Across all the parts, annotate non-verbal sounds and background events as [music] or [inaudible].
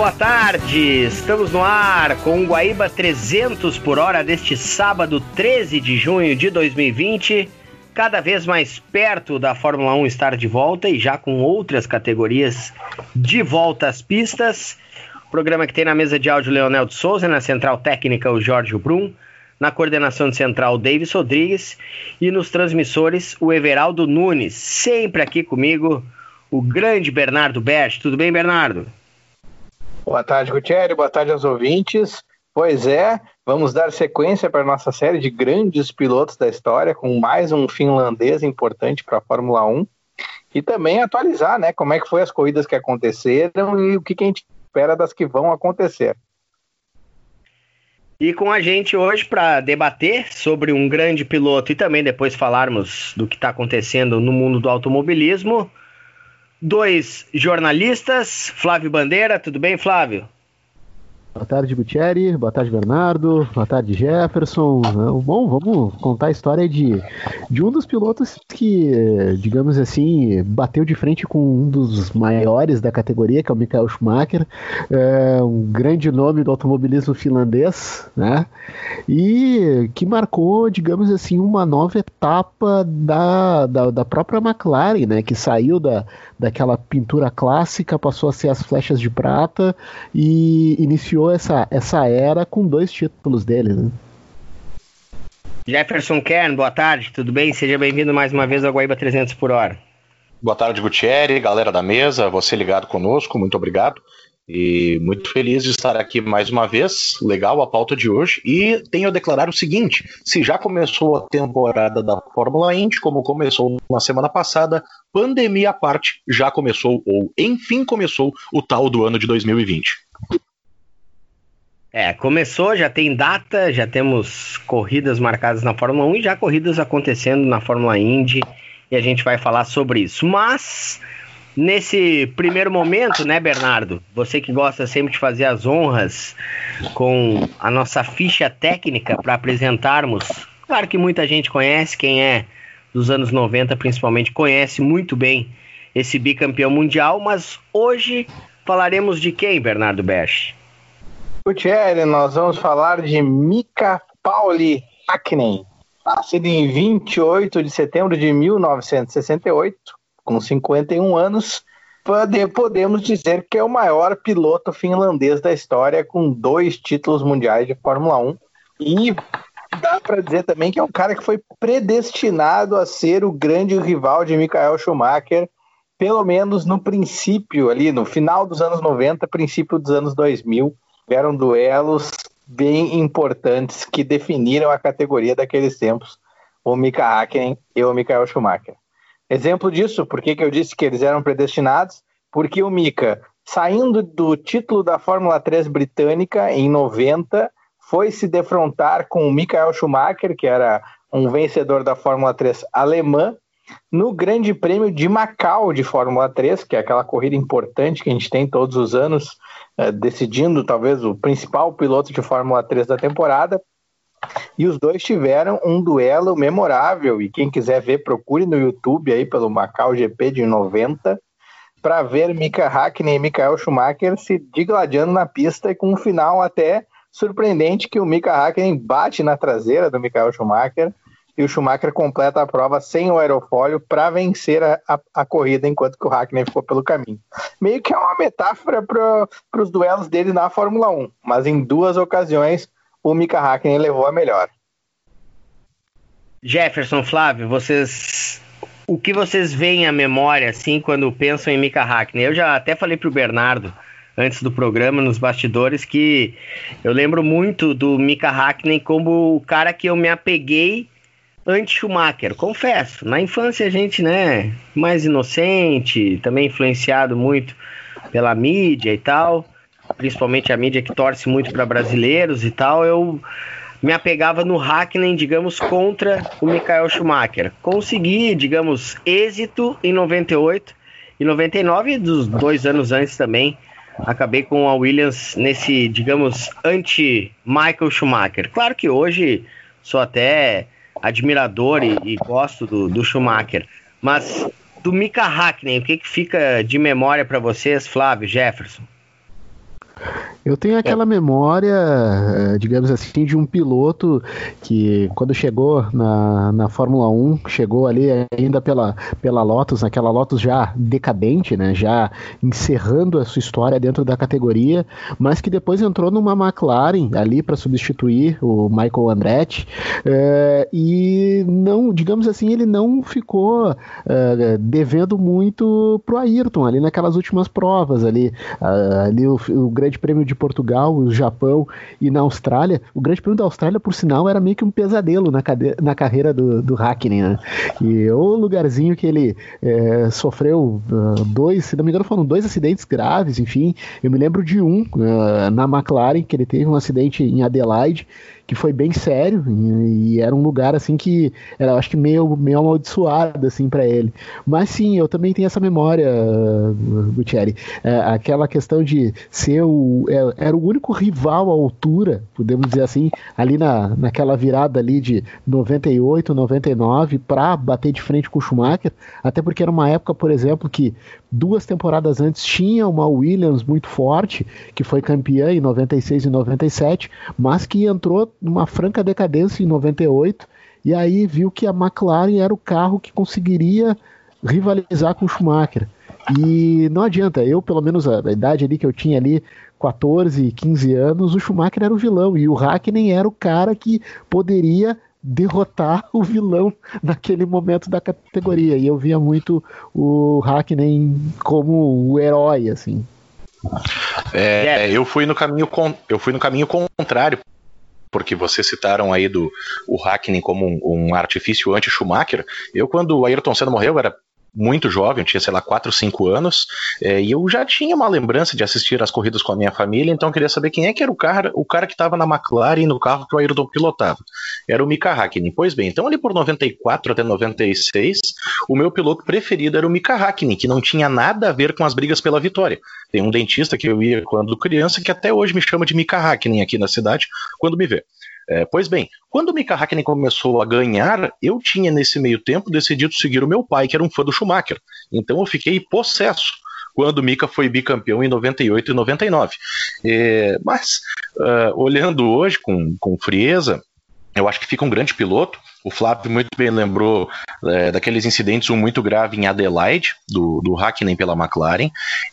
boa tarde. Estamos no ar com o Guaíba 300 por hora deste sábado 13 de junho de 2020. Cada vez mais perto da Fórmula 1 estar de volta e já com outras categorias de volta às pistas. Programa que tem na mesa de áudio Leonel de Souza, na central técnica o Jorge Brum, na coordenação de central Davis Rodrigues e nos transmissores o Everaldo Nunes. Sempre aqui comigo o grande Bernardo Bert. Tudo bem, Bernardo? Boa tarde, Gutierrez. Boa tarde aos ouvintes. Pois é, vamos dar sequência para a nossa série de grandes pilotos da história, com mais um finlandês importante para a Fórmula 1. E também atualizar, né, como é que foi as corridas que aconteceram e o que, que a gente espera das que vão acontecer. E com a gente hoje para debater sobre um grande piloto e também depois falarmos do que está acontecendo no mundo do automobilismo, dois jornalistas, Flávio Bandeira, tudo bem, Flávio? Boa tarde, Gutierrez. Boa tarde, Bernardo. Boa tarde, Jefferson. Bom, vamos contar a história de, de um dos pilotos que, digamos assim, bateu de frente com um dos maiores da categoria, que é o Michael Schumacher, é um grande nome do automobilismo finlandês, né? E que marcou, digamos assim, uma nova etapa da, da, da própria McLaren, né? Que saiu da, daquela pintura clássica, passou a ser as flechas de prata e iniciou essa, essa era com dois títulos dele, né? Jefferson Kern, boa tarde, tudo bem? Seja bem-vindo mais uma vez ao Guaíba 300 por hora. Boa tarde, Gutierrez, galera da mesa, você ligado conosco, muito obrigado. E muito feliz de estar aqui mais uma vez. Legal a pauta de hoje. E tenho a declarar o seguinte: se já começou a temporada da Fórmula Indy, como começou na semana passada, pandemia à parte, já começou, ou enfim começou, o tal do ano de 2020. É, começou, já tem data, já temos corridas marcadas na Fórmula 1 e já corridas acontecendo na Fórmula Indy. E a gente vai falar sobre isso. Mas Nesse primeiro momento, né, Bernardo? Você que gosta sempre de fazer as honras com a nossa ficha técnica para apresentarmos. Claro que muita gente conhece, quem é dos anos 90 principalmente conhece muito bem esse bicampeão mundial, mas hoje falaremos de quem, Bernardo Besch? Gutierrez, nós vamos falar de Mika Pauli Hakkinen, nascido em 28 de setembro de 1968 com 51 anos, podemos dizer que é o maior piloto finlandês da história, com dois títulos mundiais de Fórmula 1. E dá para dizer também que é um cara que foi predestinado a ser o grande rival de Michael Schumacher, pelo menos no princípio, ali no final dos anos 90, princípio dos anos 2000. Eram duelos bem importantes que definiram a categoria daqueles tempos, o Mika Hakkinen e o Michael Schumacher. Exemplo disso, por que eu disse que eles eram predestinados? Porque o Mika, saindo do título da Fórmula 3 britânica em 90, foi se defrontar com o Michael Schumacher, que era um vencedor da Fórmula 3 alemã, no Grande Prêmio de Macau de Fórmula 3, que é aquela corrida importante que a gente tem todos os anos, eh, decidindo talvez o principal piloto de Fórmula 3 da temporada. E os dois tiveram um duelo memorável. E quem quiser ver, procure no YouTube aí pelo Macau GP de 90 para ver Mika Hakkinen e Michael Schumacher se digladiando na pista e com um final até surpreendente que o Mika Hakkinen bate na traseira do Michael Schumacher e o Schumacher completa a prova sem o aerofólio para vencer a, a, a, corrida enquanto que o Hakkinen ficou pelo caminho. Meio que é uma metáfora para os duelos dele na Fórmula 1, mas em duas ocasiões o Mika Hakkinen levou a melhor. Jefferson, Flávio, vocês o que vocês veem à memória assim quando pensam em Mika Hakkinen? Eu já até falei pro Bernardo antes do programa nos bastidores que eu lembro muito do Mika Hakkinen como o cara que eu me apeguei antes Schumacher, confesso. Na infância a gente, né, mais inocente, também influenciado muito pela mídia e tal principalmente a mídia que torce muito para brasileiros e tal, eu me apegava no Hackney, digamos, contra o Michael Schumacher. Consegui, digamos, êxito em 98 e 99, dos dois anos antes também. Acabei com a Williams nesse, digamos, anti-Michael Schumacher. Claro que hoje sou até admirador e, e gosto do, do, Schumacher, mas do Mika Hackney, o que, que fica de memória para vocês, Flávio Jefferson? Eu tenho aquela é. memória, digamos assim, de um piloto que quando chegou na, na Fórmula 1, chegou ali ainda pela, pela Lotus, naquela Lotus já decadente, né, já encerrando a sua história dentro da categoria, mas que depois entrou numa McLaren ali para substituir o Michael Andretti é, e não, digamos assim, ele não ficou é, devendo muito pro Ayrton ali naquelas últimas provas ali, ali o, o Grande Prêmio de Portugal, o Japão e na Austrália. O Grande Prêmio da Austrália, por sinal, era meio que um pesadelo na, na carreira do, do Hackney, né? E o lugarzinho que ele é, sofreu uh, dois, se não me engano, foram dois acidentes graves, enfim. Eu me lembro de um uh, na McLaren, que ele teve um acidente em Adelaide que foi bem sério e, e, era um lugar assim que era, acho que meio, meio amaldiçoado assim para ele. Mas sim, eu também tenho essa memória, Gutierrez, é, aquela questão de ser o é, era o único rival à altura, podemos dizer assim, ali na, naquela virada ali de 98, 99 para bater de frente com o Schumacher, até porque era uma época, por exemplo, que duas temporadas antes tinha uma Williams muito forte, que foi campeã em 96 e 97, mas que entrou numa franca decadência em 98, e aí viu que a McLaren era o carro que conseguiria rivalizar com o Schumacher. E não adianta, eu, pelo menos a, idade ali que eu tinha ali, 14, 15 anos, o Schumacher era o vilão e o Hackney era o cara que poderia derrotar [laughs] o vilão naquele momento da categoria. E eu via muito o Hackney como o herói, assim. É, eu fui no caminho eu fui no caminho contrário porque vocês citaram aí do o Hackney como um, um artifício anti-Schumacher. Eu, quando o Ayrton Senna morreu, era muito jovem, eu tinha, sei lá, 4, 5 anos, é, e eu já tinha uma lembrança de assistir as corridas com a minha família, então eu queria saber quem é que era o cara, o cara que estava na McLaren no carro que o Ayrton pilotava. Era o Mika Hakkinen. Pois bem, então ali por 94 até 96, o meu piloto preferido era o Mika Hakkinen, que não tinha nada a ver com as brigas pela vitória. Tem um dentista que eu ia quando criança que até hoje me chama de Mika Hakkinen aqui na cidade, quando me vê. É, pois bem, quando o Mika Hakkinen começou a ganhar, eu tinha nesse meio tempo decidido seguir o meu pai, que era um fã do Schumacher. Então eu fiquei possesso quando o Mika foi bicampeão em 98 e 99. É, mas, uh, olhando hoje com, com frieza, eu acho que fica um grande piloto. O Flávio muito bem lembrou é, daqueles incidentes, um muito grave em Adelaide, do, do Hakkinen pela McLaren,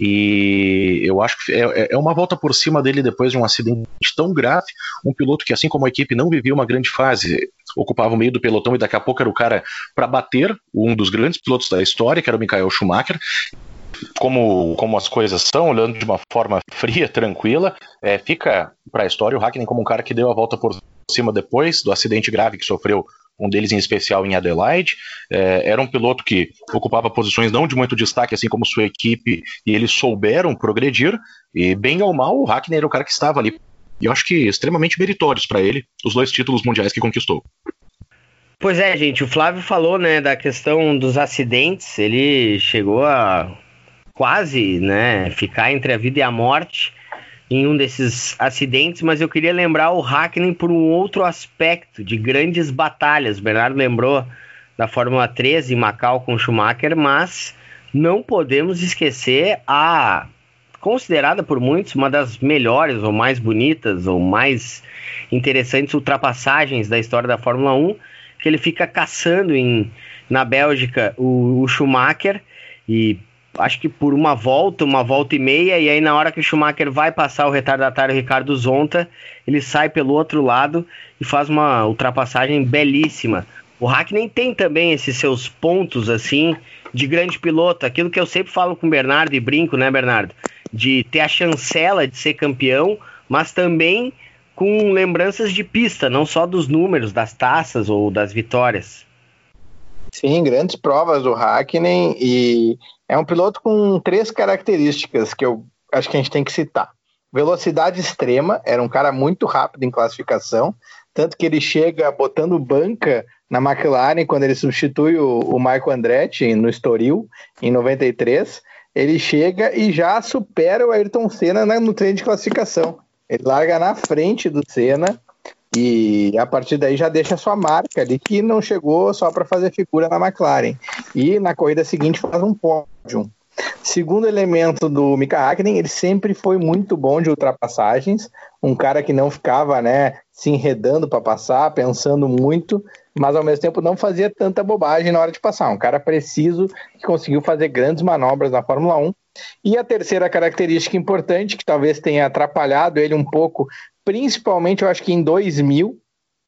e eu acho que é, é, é, uma volta por cima dele depois de um acidente tão grave, um piloto que, assim como a equipe, não vivia uma grande fase, ocupava o meio do pelotão e daqui a pouco era o cara para bater um dos grandes pilotos da história, que era o Michael Schumacher, como, como as coisas são, olhando de uma forma fria, tranquila, é, fica para a história o Hakkinen como um cara que deu a volta por cima depois do acidente grave que sofreu um deles em especial em Adelaide. É, era um piloto que ocupava posições não de muito destaque, assim como sua equipe, e eles souberam progredir. E, bem ou mal, o Hackney era o cara que estava ali. E eu acho que extremamente meritórios para ele, os dois títulos mundiais que conquistou. Pois é, gente, o Flávio falou, né, da questão dos acidentes, ele chegou a quase, né, ficar entre a vida e a morte em um desses acidentes, mas eu queria lembrar o Hackney por um outro aspecto de grandes batalhas. Bernardo lembrou da Fórmula 3 em Macau com Schumacher, mas não podemos esquecer a considerada por muitos uma das melhores ou mais bonitas ou mais interessantes ultrapassagens da história da Fórmula 1, que ele fica caçando em na Bélgica o, o Schumacher e acho que por uma volta, uma volta e meia, e aí na hora que o Schumacher vai passar o retardatário Ricardo Zonta, ele sai pelo outro lado e faz uma ultrapassagem belíssima. O Hackney tem também esses seus pontos assim de grande piloto, aquilo que eu sempre falo com o Bernardo e brinco, né, Bernardo? De ter a chancela de ser campeão, mas também com lembranças de pista, não só dos números, das taças ou das vitórias. Sim, grandes provas do Hackney e é um piloto com três características que eu acho que a gente tem que citar. Velocidade extrema, era um cara muito rápido em classificação, tanto que ele chega botando banca na McLaren quando ele substitui o, o Marco Andretti no Estoril, em 93. Ele chega e já supera o Ayrton Senna no treino de classificação. Ele larga na frente do Senna e a partir daí já deixa sua marca ali, que não chegou só para fazer figura na McLaren. E na corrida seguinte faz um pódio. Segundo elemento do Mika Hakkinen, ele sempre foi muito bom de ultrapassagens, um cara que não ficava, né, se enredando para passar, pensando muito, mas ao mesmo tempo não fazia tanta bobagem na hora de passar. Um cara preciso que conseguiu fazer grandes manobras na Fórmula 1. E a terceira característica importante, que talvez tenha atrapalhado ele um pouco, principalmente eu acho que em 2000,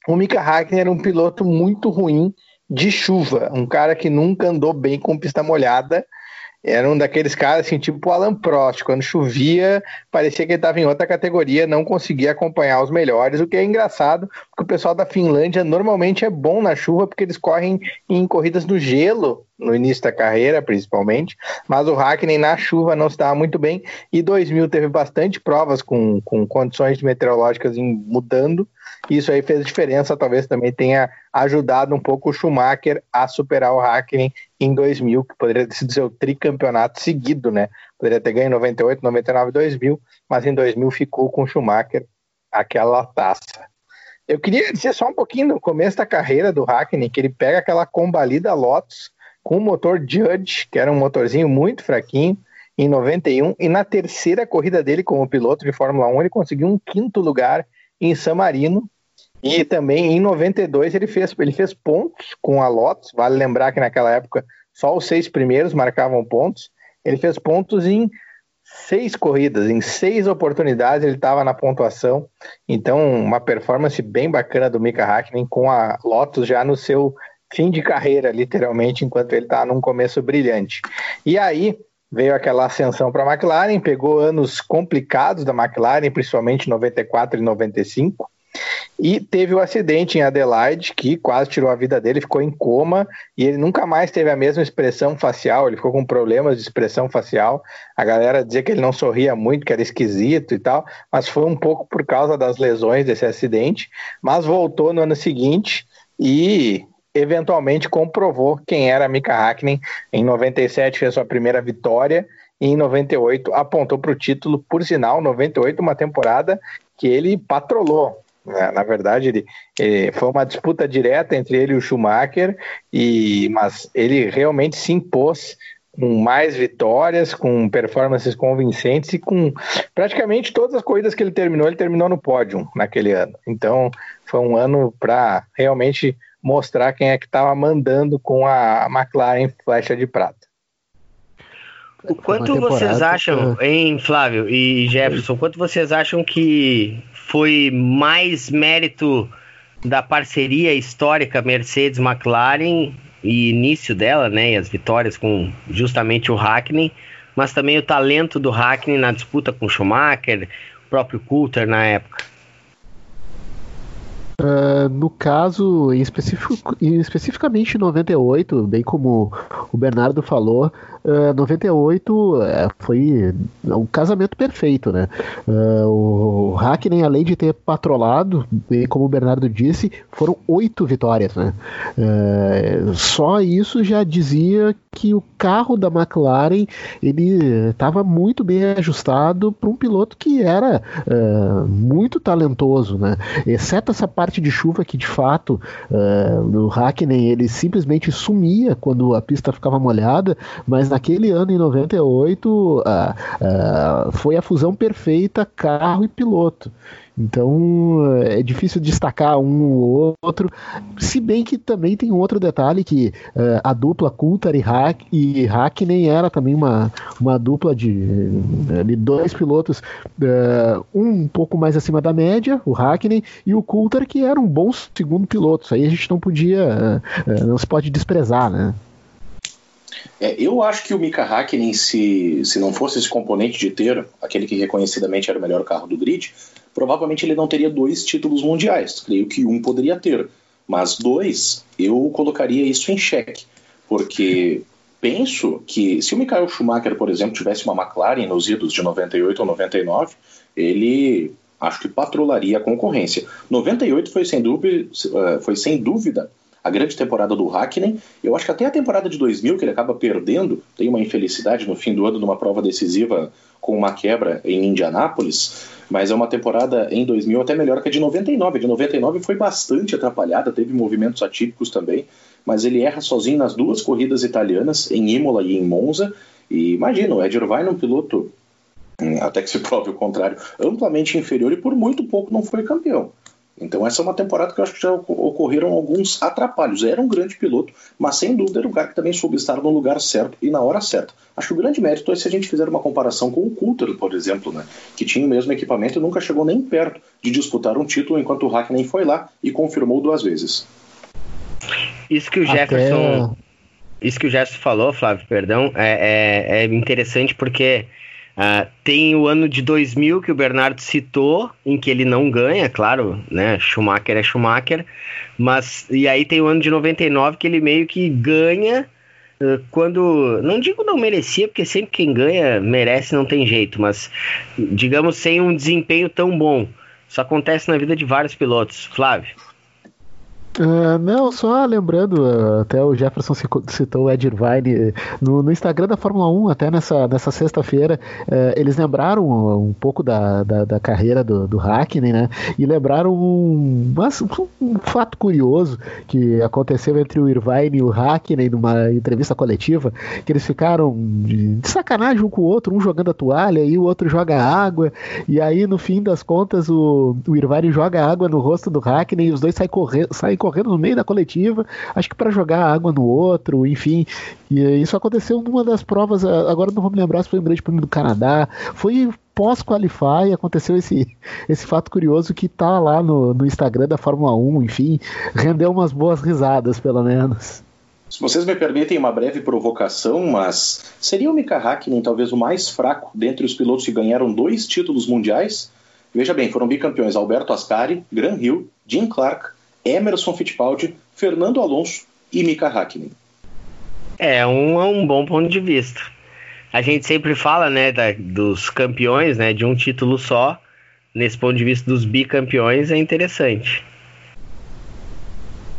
o Mika Hakkinen era um piloto muito ruim de chuva, um cara que nunca andou bem com pista molhada era um daqueles caras, assim, tipo o Alan Prost. Quando chovia, parecia que ele estava em outra categoria, não conseguia acompanhar os melhores, o que é engraçado, porque o pessoal da Finlândia normalmente é bom na chuva, porque eles correm em corridas no gelo, no início da carreira, principalmente, mas o Hackney na chuva não estava muito bem, e 2000 teve bastante provas com, com condições meteorológicas mudando, isso aí fez diferença, talvez também tenha ajudado um pouco o Schumacher a superar o Hakkinen em 2000, que poderia ter sido seu tricampeonato seguido, né? Poderia ter ganho em 98, 99, 2000, mas em 2000 ficou com Schumacher aquela taça. Eu queria dizer só um pouquinho no começo da carreira do Hakkinen, que ele pega aquela combalida Lotus com o motor Judge, que era um motorzinho muito fraquinho, em 91, e na terceira corrida dele como piloto de Fórmula 1, ele conseguiu um quinto lugar em San Marino. E também em 92 ele fez, ele fez pontos com a Lotus. Vale lembrar que naquela época só os seis primeiros marcavam pontos. Ele fez pontos em seis corridas, em seis oportunidades ele estava na pontuação. Então, uma performance bem bacana do Mika Hakkinen com a Lotus já no seu fim de carreira, literalmente, enquanto ele está num começo brilhante. E aí, veio aquela ascensão para a McLaren, pegou anos complicados da McLaren, principalmente 94 e 95. E teve o acidente em Adelaide, que quase tirou a vida dele, ficou em coma e ele nunca mais teve a mesma expressão facial, ele ficou com problemas de expressão facial. A galera dizia que ele não sorria muito, que era esquisito e tal, mas foi um pouco por causa das lesões desse acidente. Mas voltou no ano seguinte e eventualmente comprovou quem era Mika Hakkinen. Em 97 fez sua primeira vitória e em 98 apontou para o título. Por sinal, 98 uma temporada que ele patrolou. Né? Na verdade, ele, ele, foi uma disputa direta entre ele e o Schumacher, e, mas ele realmente se impôs com mais vitórias, com performances convincentes e com praticamente todas as corridas que ele terminou, ele terminou no pódio naquele ano. Então, foi um ano para realmente mostrar quem é que estava mandando com a McLaren flecha de prata. O quanto vocês acham, hein, Flávio e Jefferson, quanto vocês acham que foi mais mérito da parceria histórica Mercedes-McLaren e início dela, né, e as vitórias com justamente o Hackney, mas também o talento do Hackney na disputa com Schumacher, o próprio Coulter na época? Uh, no caso, em específico, especificamente em 98, bem como o Bernardo falou, uh, 98 uh, foi um casamento perfeito, né? Uh, o Hackney, além de ter patrolado, bem como o Bernardo disse, foram oito vitórias, né? Uh, só isso já dizia que o carro da McLaren ele estava muito bem ajustado para um piloto que era uh, muito talentoso, né? Exceto essa parte de chuva que de fato uh, no Hackney ele simplesmente sumia quando a pista ficava molhada, mas naquele ano em 98 uh, uh, foi a fusão perfeita carro e piloto. Então é difícil destacar um ou outro, se bem que também tem um outro detalhe que uh, a dupla Coulter e, Hack, e Hackney era também uma, uma dupla de, de dois pilotos, uh, um um pouco mais acima da média, o Hackney, e o Coulter que era um bom segundo piloto. Isso aí a gente não podia, uh, não se pode desprezar, né? É, eu acho que o Mika Hakkinen, se, se não fosse esse componente de ter aquele que reconhecidamente era o melhor carro do grid, provavelmente ele não teria dois títulos mundiais. Creio que um poderia ter, mas dois, eu colocaria isso em xeque, porque penso que se o Michael Schumacher, por exemplo, tivesse uma McLaren nos idos de 98 ou 99, ele acho que patrolaria a concorrência. 98 foi sem dúvida, eh, foi sem dúvida a grande temporada do Hakkinen. Eu acho que até a temporada de 2000, que ele acaba perdendo, tem uma infelicidade no fim do ano numa prova decisiva com uma quebra em Indianápolis, mas é uma temporada em 2000 até melhor que a de 99. A de 99 foi bastante atrapalhada, teve movimentos atípicos também, mas ele erra sozinho nas duas corridas italianas, em Imola e em Monza, E imagina, o Ed Irvine é um piloto, hum, até que se prove o contrário, amplamente inferior e por muito pouco não foi campeão. Então essa é uma temporada que eu acho que já ocorreram alguns atrapalhos. Era um grande piloto, mas sem dúvida era um cara que também soube estar no lugar certo e na hora certa. Acho que o grande mérito é se a gente fizer uma comparação com o Coulter, por exemplo, né, que tinha o mesmo equipamento e nunca chegou nem perto de disputar um título, enquanto o Hackney foi lá e confirmou duas vezes. Isso que o Jefferson, Até... isso que o Jefferson falou, Flávio, perdão, é, é, é interessante porque Uh, tem o ano de 2000 que o Bernardo citou, em que ele não ganha, claro, né? Schumacher é Schumacher, mas e aí tem o ano de 99 que ele meio que ganha uh, quando, não digo não merecia, porque sempre quem ganha merece, não tem jeito, mas digamos sem um desempenho tão bom. Isso acontece na vida de vários pilotos. Flávio. Uh, não, só lembrando, uh, até o Jefferson citou o Ed Irvine, no, no, Instagram da Fórmula 1, até nessa, nessa sexta-feira, uh, eles lembraram um, pouco da, da, da, carreira do, do Hackney, né? E lembraram um, um, fato curioso que aconteceu entre o Irvine e o Hackney numa entrevista coletiva, que eles ficaram de, de sacanagem um com o outro, um jogando a toalha e o outro joga água, e aí no fim das contas o, o Irvine joga água no rosto do Hackney e os dois saem correndo, saem correndo no meio da coletiva, acho que para jogar água no outro, enfim. E isso aconteceu numa das provas, agora não vou me lembrar se foi um grande prêmio do Canadá, foi pós-qualify, aconteceu esse, [laughs] esse fato curioso que tá lá no, no Instagram da Fórmula 1, enfim, rendeu umas boas risadas, pelo menos. Se vocês me permitem uma breve provocação, mas seria o Mika Hakkinen talvez o mais fraco dentre os pilotos que ganharam dois títulos mundiais? Veja bem, foram bicampeões Alberto Ascari, Gran Hill, Jim Clark, Emerson Fittipaldi, Fernando Alonso e Mika Hakkinen. É um, é um bom ponto de vista. A gente sempre fala, né, da, dos campeões, né, de um título só. Nesse ponto de vista dos bicampeões é interessante.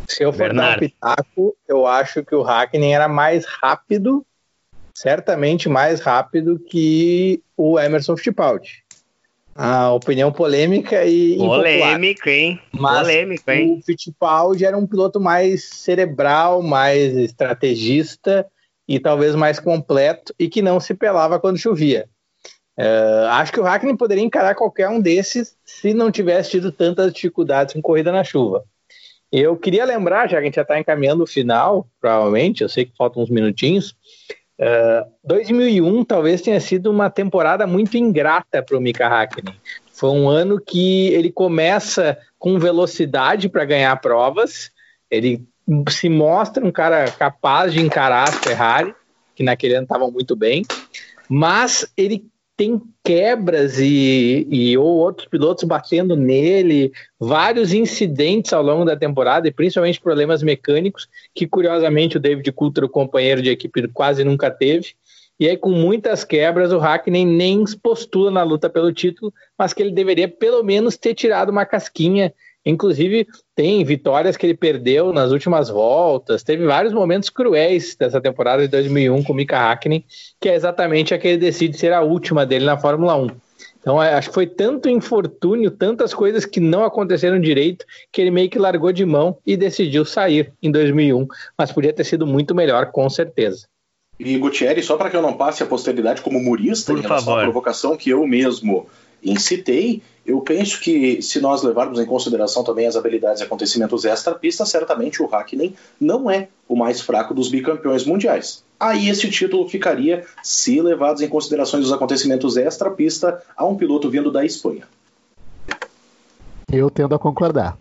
Se eu for Bernardo. dar um pitaco, eu acho que o Hakkinen era mais rápido, certamente mais rápido que o Emerson Fittipaldi. A opinião polêmica e polêmico, hein? Mas polêmico, hein? O Fittipaldi era um piloto mais cerebral, mais estrategista e talvez mais completo e que não se pelava quando chovia. Uh, acho que o Hackney poderia encarar qualquer um desses se não tivesse tido tantas dificuldades com corrida na chuva. Eu queria lembrar, já que a gente já está encaminhando o final, provavelmente, eu sei que faltam uns minutinhos, 2001 talvez tenha sido uma temporada muito ingrata para o Mika Hakkinen. Foi um ano que ele começa com velocidade para ganhar provas, ele se mostra um cara capaz de encarar a Ferrari, que naquele ano estavam muito bem, mas ele tem quebras e, e ou outros pilotos batendo nele, vários incidentes ao longo da temporada e principalmente problemas mecânicos que curiosamente o David Coulter, o companheiro de equipe, quase nunca teve. E aí, com muitas quebras, o Hackney nem postula na luta pelo título, mas que ele deveria pelo menos ter tirado uma casquinha Inclusive, tem vitórias que ele perdeu nas últimas voltas. Teve vários momentos cruéis dessa temporada de 2001 com o Mika Hakkinen, que é exatamente a que ele decide ser a última dele na Fórmula 1. Então, é, acho que foi tanto infortúnio, tantas coisas que não aconteceram direito, que ele meio que largou de mão e decidiu sair em 2001. Mas podia ter sido muito melhor, com certeza. E Gutierrez, só para que eu não passe a posteridade como murista Por em relação favor. à provocação que eu mesmo incitei, eu penso que se nós levarmos em consideração também as habilidades e acontecimentos extra-pista, certamente o Hakkinen não é o mais fraco dos bicampeões mundiais. Aí esse título ficaria, se levados em consideração os acontecimentos extra-pista, a um piloto vindo da Espanha. Eu tendo a concordar.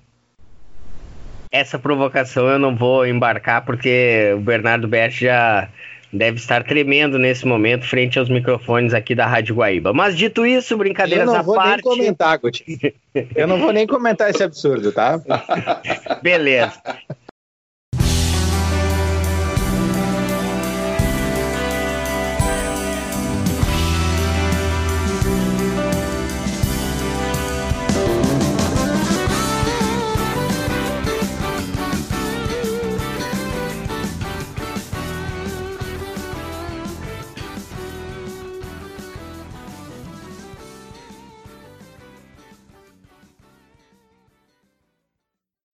Essa provocação eu não vou embarcar porque o Bernardo Berti já deve estar tremendo nesse momento frente aos microfones aqui da Rádio Guaíba. Mas dito isso, brincadeiras à parte. Eu não vou nem comentar, Guti. Eu não vou nem comentar esse absurdo, tá? [laughs] Beleza.